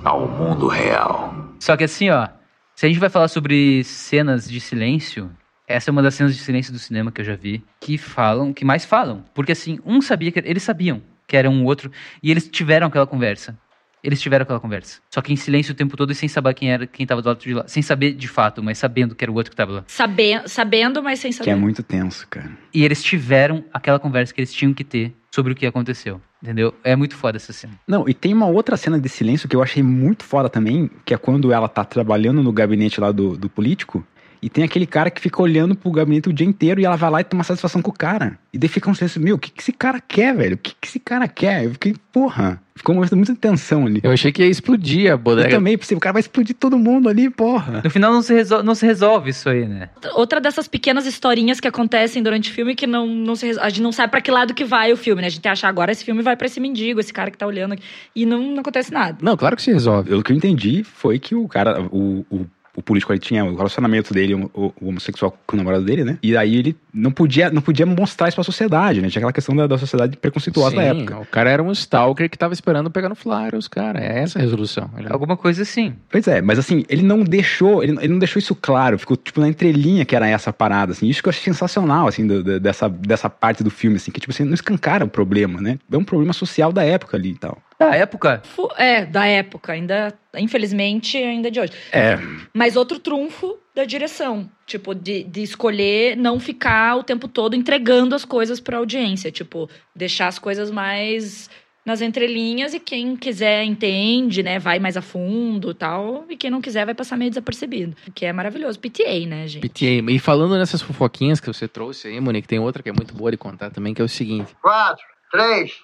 ao mundo real. Só que assim, ó, se a gente vai falar sobre cenas de silêncio, essa é uma das cenas de silêncio do cinema que eu já vi, que falam, que mais falam. Porque assim, um sabia que eles sabiam que era um outro, e eles tiveram aquela conversa. Eles tiveram aquela conversa. Só que em silêncio o tempo todo e sem saber quem era, quem tava do lado de lá. Sem saber de fato, mas sabendo que era o outro que tava lá. Sabe, sabendo, mas sem saber. Que é muito tenso, cara. E eles tiveram aquela conversa que eles tinham que ter sobre o que aconteceu. Entendeu? É muito foda essa cena. Não, e tem uma outra cena de silêncio que eu achei muito foda também, que é quando ela tá trabalhando no gabinete lá do, do político, e tem aquele cara que fica olhando pro gabinete o dia inteiro e ela vai lá e toma satisfação com o cara. E daí fica um silêncio, meu, o que, que esse cara quer, velho? O que, que esse cara quer? Eu fiquei, porra. Ficou um momento de muita tensão ali. Eu achei que ia explodir a Eu bodega. também pensei, o cara vai explodir todo mundo ali, porra. No final não se, resol- não se resolve isso aí, né? Outra dessas pequenas historinhas que acontecem durante o filme que não, não se, a gente não sabe pra que lado que vai o filme, né? A gente acha agora esse filme vai pra esse mendigo, esse cara que tá olhando aqui, e não, não acontece nada. Não, claro que se resolve. Pelo que eu entendi, foi que o cara, o, o, o político ele tinha o relacionamento dele, o, o- homossexual com o namorado dele, né? E aí ele não podia, não podia mostrar isso pra sociedade, né? Tinha aquela questão da, da sociedade preconceituosa da Sim, época. O cara era um stalker que tava esperando pegar no flyer os caras. É essa a resolução. Ele- Alguma coisa assim. Pois é, mas assim, ele não deixou, ele, ele não deixou isso claro, ficou tipo na entrelinha que era essa parada, assim, isso que eu achei sensacional, assim, do- do- dessa, dessa parte do filme, assim, que tipo assim, não escancara o problema, né? É um problema social da época ali e tal. Da época. É, da época, ainda, infelizmente, ainda de hoje. É, Mas outro trunfo da direção, tipo, de, de escolher não ficar o tempo todo entregando as coisas pra audiência, tipo, deixar as coisas mais nas entrelinhas e quem quiser entende, né, vai mais a fundo e tal, e quem não quiser vai passar meio desapercebido, que é maravilhoso. PTA, né, gente? PTA. E falando nessas fofoquinhas que você trouxe aí, Monique, tem outra que é muito boa de contar também, que é o seguinte. Quatro, três,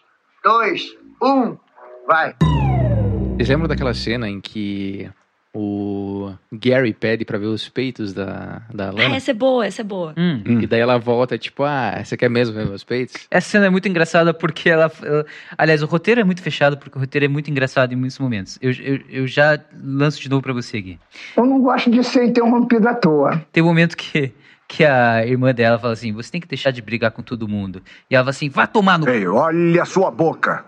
dois, um, vai. Vocês lembram daquela cena em que o Gary pede pra ver os peitos da, da Ah, Lana? essa é boa, essa é boa. Hum. E daí ela volta, tipo, ah, você quer mesmo ver meus peitos? Essa cena é muito engraçada porque ela, ela- Aliás, o roteiro é muito fechado porque o roteiro é muito engraçado em muitos momentos. Eu, eu, eu já lanço de novo pra você, Gui. Eu não gosto de ser interrompido à toa. Tem um momento que, que a irmã dela fala assim: você tem que deixar de brigar com todo mundo. E ela fala assim: vá tomar no. Ei, olha a sua boca.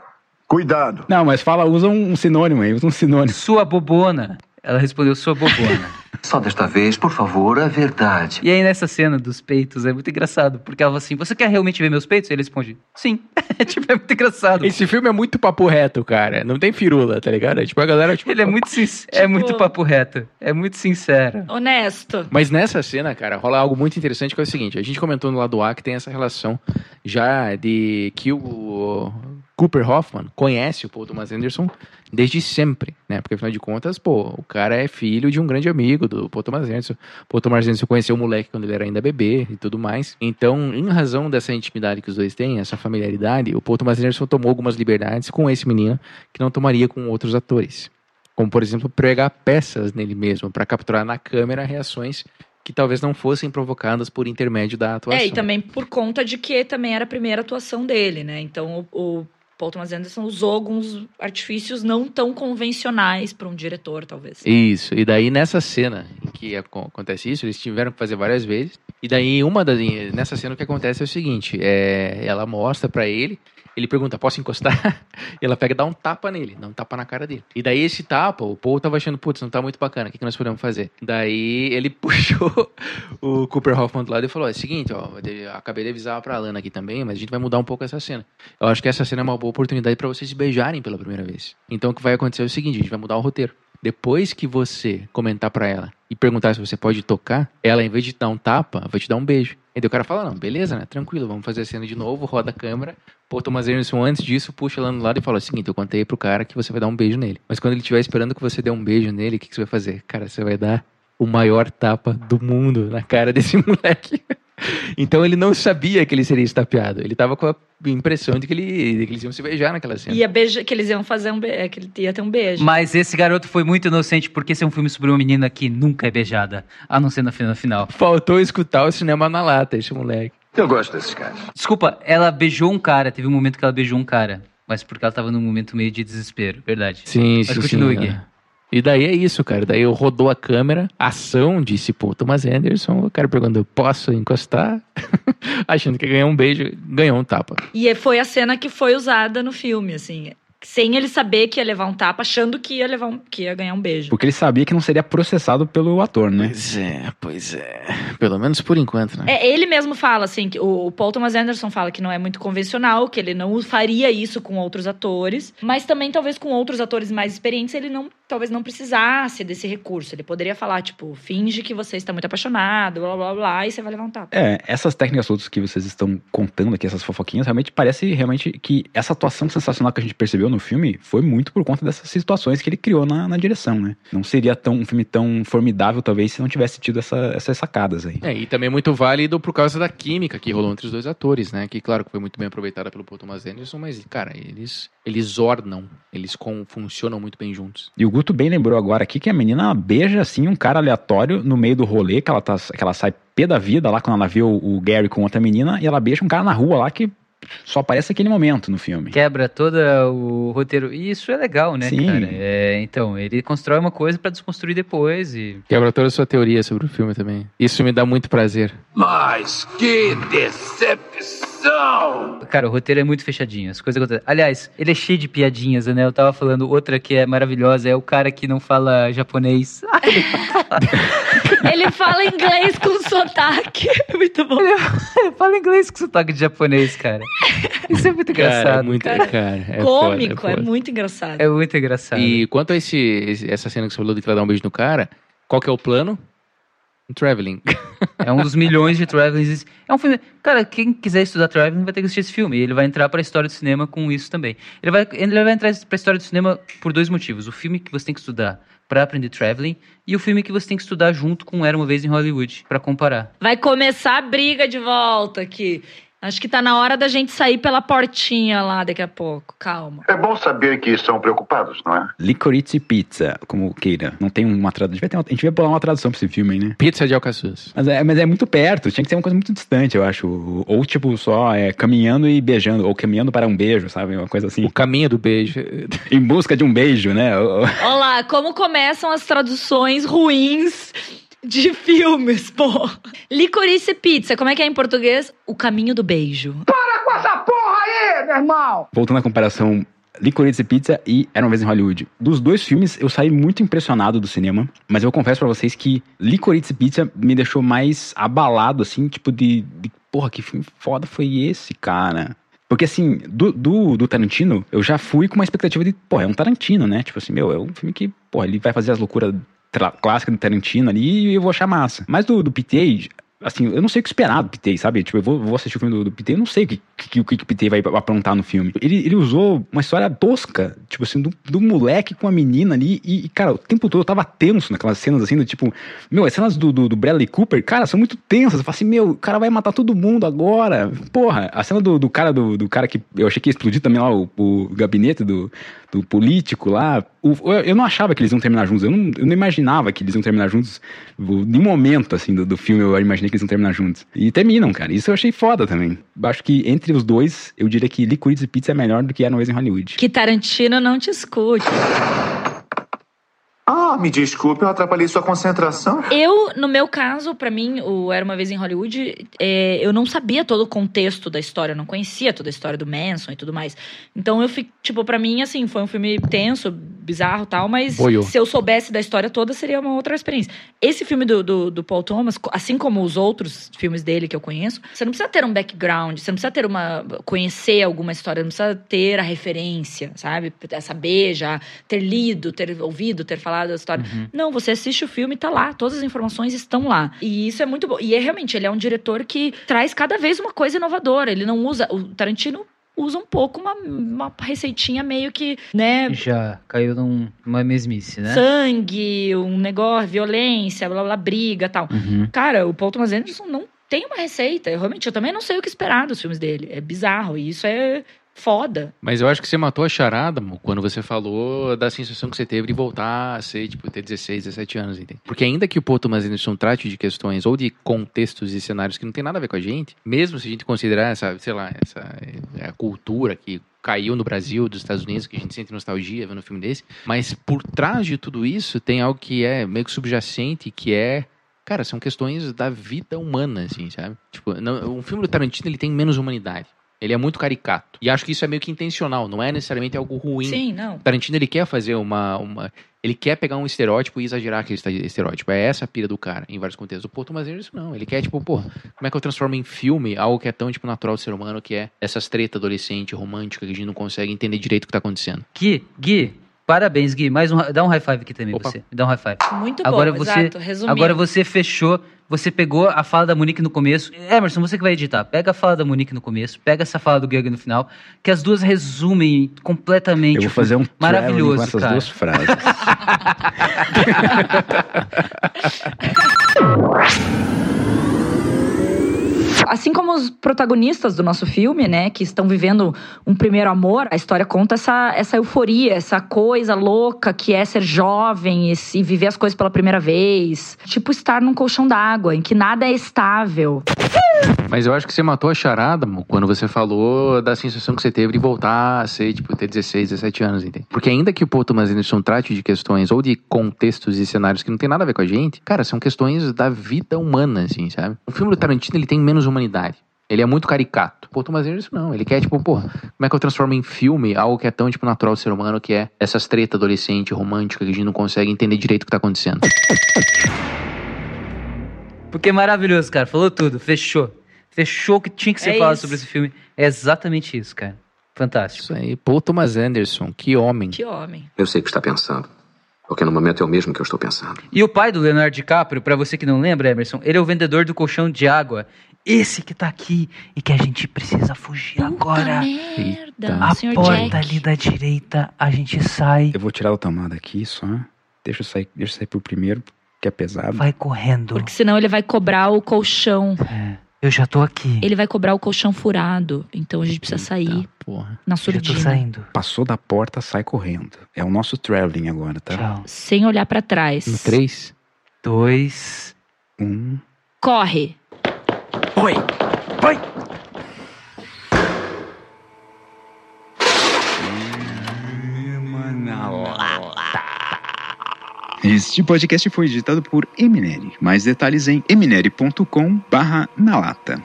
Cuidado. não, mas fala, usa um, um sinônimo aí, usa um sinônimo. Sua bobona. Ela respondeu: sua bobona. *laughs* Só desta vez, por favor, a verdade. e aí nessa cena dos peitos é muito engraçado porque ela fala assim: você quer realmente ver meus peitos? E ele responde: sim. *laughs* tipo, é muito engraçado. Esse filme é muito papo reto, cara. Não tem firula, tá ligado? É tipo, a galera, tipo... Ele é muito, sin- é muito papo reto. É muito sincero. Honesto. Mas nessa cena, cara, rola algo muito interessante que é o seguinte: a gente comentou no lado A que tem essa relação já de que o Cooper Hoffman conhece o Paul Thomas Anderson desde sempre, né? Porque afinal de contas, pô, o cara é filho de um grande amigo do Paul Thomas Anderson. Paul Thomas Anderson conheceu o moleque quando ele era ainda bebê e tudo mais. Então, em razão dessa intimidade que os dois têm, essa familiaridade, o Paul Thomas Anderson tomou algumas liberdades com esse menino que não tomaria com outros atores. Como, por exemplo, pregar peças nele mesmo, para capturar na câmera reações que talvez não fossem provocadas por intermédio da atuação. É, e também por conta de que também era a primeira atuação dele, né? Então o, o Paul Thomas Anderson usou alguns artifícios não tão convencionais para um diretor, talvez. Isso, e daí nessa cena em que aco- acontece isso, eles tiveram que fazer várias vezes. E daí uma das nessa cena o que acontece é o seguinte, é, ela mostra pra ele, ele pergunta: "Posso encostar?" *laughs* Ela pega e dá um tapa nele, dá um tapa na cara dele. E daí esse tapa, o Paul tava achando, putz, não tá muito bacana, o que, que nós podemos fazer? Daí ele *laughs* puxou o Cooper Hoffman do lado e falou: "É o seguinte, ó, acabei de avisar pra Lana aqui também, mas a gente vai mudar um pouco essa cena. Eu acho que essa cena é uma boa oportunidade pra vocês se beijarem pela primeira vez. Então o que vai acontecer é o seguinte, a gente vai mudar o roteiro. Depois que você comentar pra ela e perguntar se você pode tocar, ela, em vez de dar um tapa, vai te dar um beijo. E o cara fala, não, beleza, né? Tranquilo, vamos fazer a cena de novo, roda a câmera. Pô, Thomas Anderson, antes disso, puxa ela no lado e fala o seguinte, eu contei pro cara que você vai dar um beijo nele. Mas quando ele estiver esperando que você dê um beijo nele, o que, que você vai fazer? Cara, você vai dar o maior tapa do mundo na cara desse *laughs* moleque. *laughs* Então ele não sabia que ele seria estapeado. Ele tava com a impressão de que, ele, de que eles iam se beijar naquela cena. Ia beijar, que eles iam fazer um beijo, que ele ia ter um beijo. Mas esse garoto foi muito inocente porque esse é um filme sobre uma menina que nunca é beijada, a não ser na final final. Faltou escutar o cinema na lata, esse moleque. Eu gosto desses caras. Desculpa, ela beijou um cara, teve um momento que ela beijou um cara, mas porque ela tava num momento meio de desespero, verdade. Sim, Mas sim, continue, sim. Gui. é. E daí é isso, cara. Daí eu rodou a câmera, ação, disse, pô, Thomas Anderson. O cara perguntou, posso encostar? *laughs* Achando que ia ganhar um beijo, ganhou um tapa. E foi a cena que foi usada no filme, assim. Sem ele saber que ia levar um tapa, achando que ia, levar um, que ia ganhar um beijo. Porque ele sabia que não seria processado pelo ator, né? Pois é, pois é. Pelo menos por enquanto, né? É, ele mesmo fala, assim, que o o Paul Thomas Anderson fala que não é muito convencional, que ele não faria isso com outros atores, mas também talvez com outros atores mais experientes ele não, talvez não precisasse desse recurso. Ele poderia falar, tipo, finge que você está muito apaixonado, blá blá blá, e você vai levar um tapa. É, essas técnicas todas que vocês estão contando aqui, essas fofoquinhas, realmente parece realmente que essa atuação sensacional que a gente percebeu no filme foi muito por conta dessas situações que ele criou na, na direção, né? Não seria tão, um filme tão formidável, talvez, se não tivesse tido essa- essas sacadas aí. É, e também muito válido por causa da química que rolou entre os dois atores, né? Que, claro, que foi muito bem aproveitada pelo Paul Thomas Anderson, mas, cara, eles, eles ornam, eles com, funcionam muito bem juntos. E o Guto bem lembrou agora aqui que a menina beija, assim, um cara aleatório no meio do rolê, que ela, tá, que ela sai pé da vida lá quando ela vê o, o Gary com outra menina, e ela beija um cara na rua lá que só aparece aquele momento no filme. Quebra todo o roteiro. E isso é legal, né, Sim. cara? É, então, ele constrói uma coisa pra desconstruir depois e... Quebra toda a sua teoria sobre o filme também. Isso me dá muito prazer. Mas que decepção! Cara, o roteiro é muito fechadinho, as coisas acontecem. Aliás, ele é cheio de piadinhas, né? Eu tava falando, outra que é maravilhosa é o cara que não fala japonês. *laughs* *laughs* Ele fala inglês com sotaque. *laughs* Muito bom. Ele fala inglês com sotaque de japonês, cara. Isso é muito engraçado. Cara, é muito, cara. cara, é Cômico, foda, é, foda. muito engraçado. É muito engraçado. E quanto a esse, esse- essa cena que você falou de que ela dá um beijo no cara, qual que é o plano? Um traveling. É um dos milhões de travelings. É um filme. Cara, quem quiser estudar traveling vai ter que assistir esse filme. E ele vai entrar pra história do cinema com isso também. Ele vai, ele vai entrar pra história do cinema por dois motivos: o filme que você tem que estudar pra aprender traveling e o filme que você tem que estudar junto com Era uma vez em Hollywood pra comparar. Vai começar a briga de volta aqui. Acho que tá na hora da gente sair pela portinha lá daqui a pouco. Calma. É bom saber que estão preocupados, não é? Licorice Pizza, como queira. Não tem uma tradução. Devia ter uma- A gente devia bolar uma tradução pra esse filme aí, né? Pizza de Alcaçuz. Mas é, mas é muito perto, tinha que ser uma coisa muito distante, eu acho. Ou tipo, só é, caminhando e beijando, ou caminhando para um beijo, sabe? Uma coisa assim. O caminho do beijo. Em busca de um beijo, né? O- o- Olá, como começam as traduções ruins de filmes, pô. Licorice Pizza, como é que é em português? O caminho do beijo. Para com essa porra aí, meu irmão! Voltando à comparação Licorice Pizza e Era uma vez em Hollywood. Dos dois filmes, eu saí muito impressionado do cinema, mas eu confesso pra vocês que Licorice Pizza me deixou mais abalado, assim, tipo de, de porra, que filme foda foi esse, cara? Porque, assim, do, do, do Tarantino, eu já fui com uma expectativa de, pô, é um Tarantino, né? Tipo assim, meu, é um filme que, pô, ele vai fazer as loucuras clássicas do Tarantino ali e eu vou achar massa. Mas do, do assim, eu não sei o que esperar do Pitei, sabe? Tipo, eu vou, vou assistir o filme do, do Pitei, eu não sei o que, que, o que o Pitei vai aprontar no filme. Ele, ele usou uma história tosca, tipo assim, do, do moleque com a menina ali, e, e, cara, o tempo todo eu tava tenso naquelas cenas assim, do tipo, meu, as cenas do, do, do Bradley Cooper, cara, são muito tensas. Eu falo assim, meu, o cara vai matar todo mundo agora. Porra, a cena do, do cara do, do cara que eu achei que ia explodir também lá o, o gabinete do, do político lá. O- eu, não achava que eles iam terminar juntos. Eu não, eu não imaginava que eles iam terminar juntos. De momento, assim, do, do filme, eu imaginei que eles iam terminar juntos. E terminam, cara. Isso eu achei foda também. Acho que entre os dois, eu diria que Licorice Pizza é melhor do que Era uma vez em Hollywood. Que Tarantino não te escute. Me desculpe, eu atrapalhei sua concentração. Eu, no meu caso, pra mim, o Era Uma Vez em Hollywood, é, eu não sabia todo o contexto da história, eu não conhecia toda a história do Manson e tudo mais. Então eu fico, tipo, pra mim, assim, foi um filme tenso, bizarro e tal, mas Boiou. se eu soubesse da história toda, seria uma outra experiência. Esse filme do, do, do Paul Thomas, assim como os outros filmes dele que eu conheço, você não precisa ter um background, você não precisa ter uma. conhecer alguma história, não precisa ter a referência, sabe? Saber já, ter lido, ter ouvido, ter falado história. Não, você assiste o filme e tá lá, todas as informações estão lá. E isso é muito bom. E é realmente, ele é um diretor que traz cada vez uma coisa inovadora. Ele não usa. O Tarantino usa um pouco uma, uma receitinha meio que, né? Já caiu num- numa mesmice, né? Sangue, um negócio, violência, blá blá, briga tal. Uhum. Cara, o Paul Thomas Anderson não tem uma receita. Eu realmente eu também não sei o que esperar dos filmes dele. É bizarro. E isso é foda. Mas eu acho que você matou a charada, mo, quando você falou da sensação que você teve de voltar a ser, tipo, ter 16, 17 anos, entende? Porque ainda que o Paul Thomas Anderson trate de questões ou de contextos e cenários que não tem nada a ver com a gente, mesmo se a gente considerar essa, sei lá, essa é, a cultura que caiu no Brasil, dos Estados Unidos, que a gente sente nostalgia vendo um filme desse, mas por trás de tudo isso tem algo que é meio que subjacente, que é Cara, são questões da vida humana, assim, sabe? Tipo, não, um filme do Tarantino, ele tem menos humanidade. Ele é muito caricato. E acho que isso é meio que intencional, não é necessariamente algo ruim. Sim, não. Tarantino, ele quer fazer uma, uma... Ele quer pegar um estereótipo e exagerar aquele estereótipo. É essa a pira do cara, em vários contextos. O Paul Thomas Anderson, não. Ele quer, tipo, pô, como é que eu transformo em filme algo que é tão, tipo, natural do ser humano, que é essas treta adolescente, romântica, que a gente não consegue entender direito o que tá acontecendo. Gui, Gui, parabéns, Gui. Mais um, dá um high five aqui também, você. Me dá um high five. Muito bom, agora você, exato. Resumindo. agora você fechou, você pegou a fala da Monique no começo. Emerson, você que vai editar, pega a fala da Monique no começo, pega essa fala do Gug no final, que as duas resumem completamente. Eu vou fazer um maravilhoso, com essas cara. duas frases. *laughs* Assim como os protagonistas do nosso filme, né, que estão vivendo um primeiro amor, a história conta essa, essa euforia, essa coisa louca que é ser jovem e, se viver as coisas pela primeira vez. Tipo estar num colchão d'água, em que nada é estável. Mas eu acho que você matou a charada, mo, quando você falou da sensação que você teve de voltar a ser, tipo, ter 16, 17 anos, entende? Porque ainda que o Paul Thomas Anderson trate de questões ou de contextos e cenários que não tem nada a ver com a gente, cara, são questões da vida humana, assim, sabe? O filme do Tarantino, ele tem menos humanidade. Ele é muito caricato. O Paul Thomas Anderson, não. Ele quer, tipo, pô, como é que eu transformo em filme algo que é tão, tipo, natural do ser humano, que é essas treta adolescente, romântica, que a gente não consegue entender direito o que tá acontecendo. Porque é maravilhoso, cara. Falou tudo, fechou. Fechou o que tinha que ser É falado isso. sobre esse filme. É exatamente isso, cara. Fantástico. Isso aí, Paul Thomas Anderson, que homem. Que homem. Eu sei o que está pensando. Porque no momento é o mesmo que eu estou pensando. E o pai do Leonardo DiCaprio, pra você que não lembra, Emerson, ele é o vendedor do colchão de água. Esse que tá aqui e que a gente precisa fugir agora. Merda, A senhor porta Jack. ali da direita, a gente sai, Eu vou tirar o tomada aqui só. Deixa eu sair, deixa eu sair pro primeiro, que é pesado. vai correndo. Porque senão ele vai cobrar o colchão. Eu já tô aqui. Ele vai cobrar o colchão furado. Então a gente precisa sair Porra. na Já tô surdina. saindo. Passou da porta, sai correndo. É o nosso traveling agora, tá? Tchau. Sem olhar pra trás. No 3. Dois. Um. Corre. Oi! Vai! Este podcast foi editado por Eminere. Mais detalhes em eminere.com/na lata.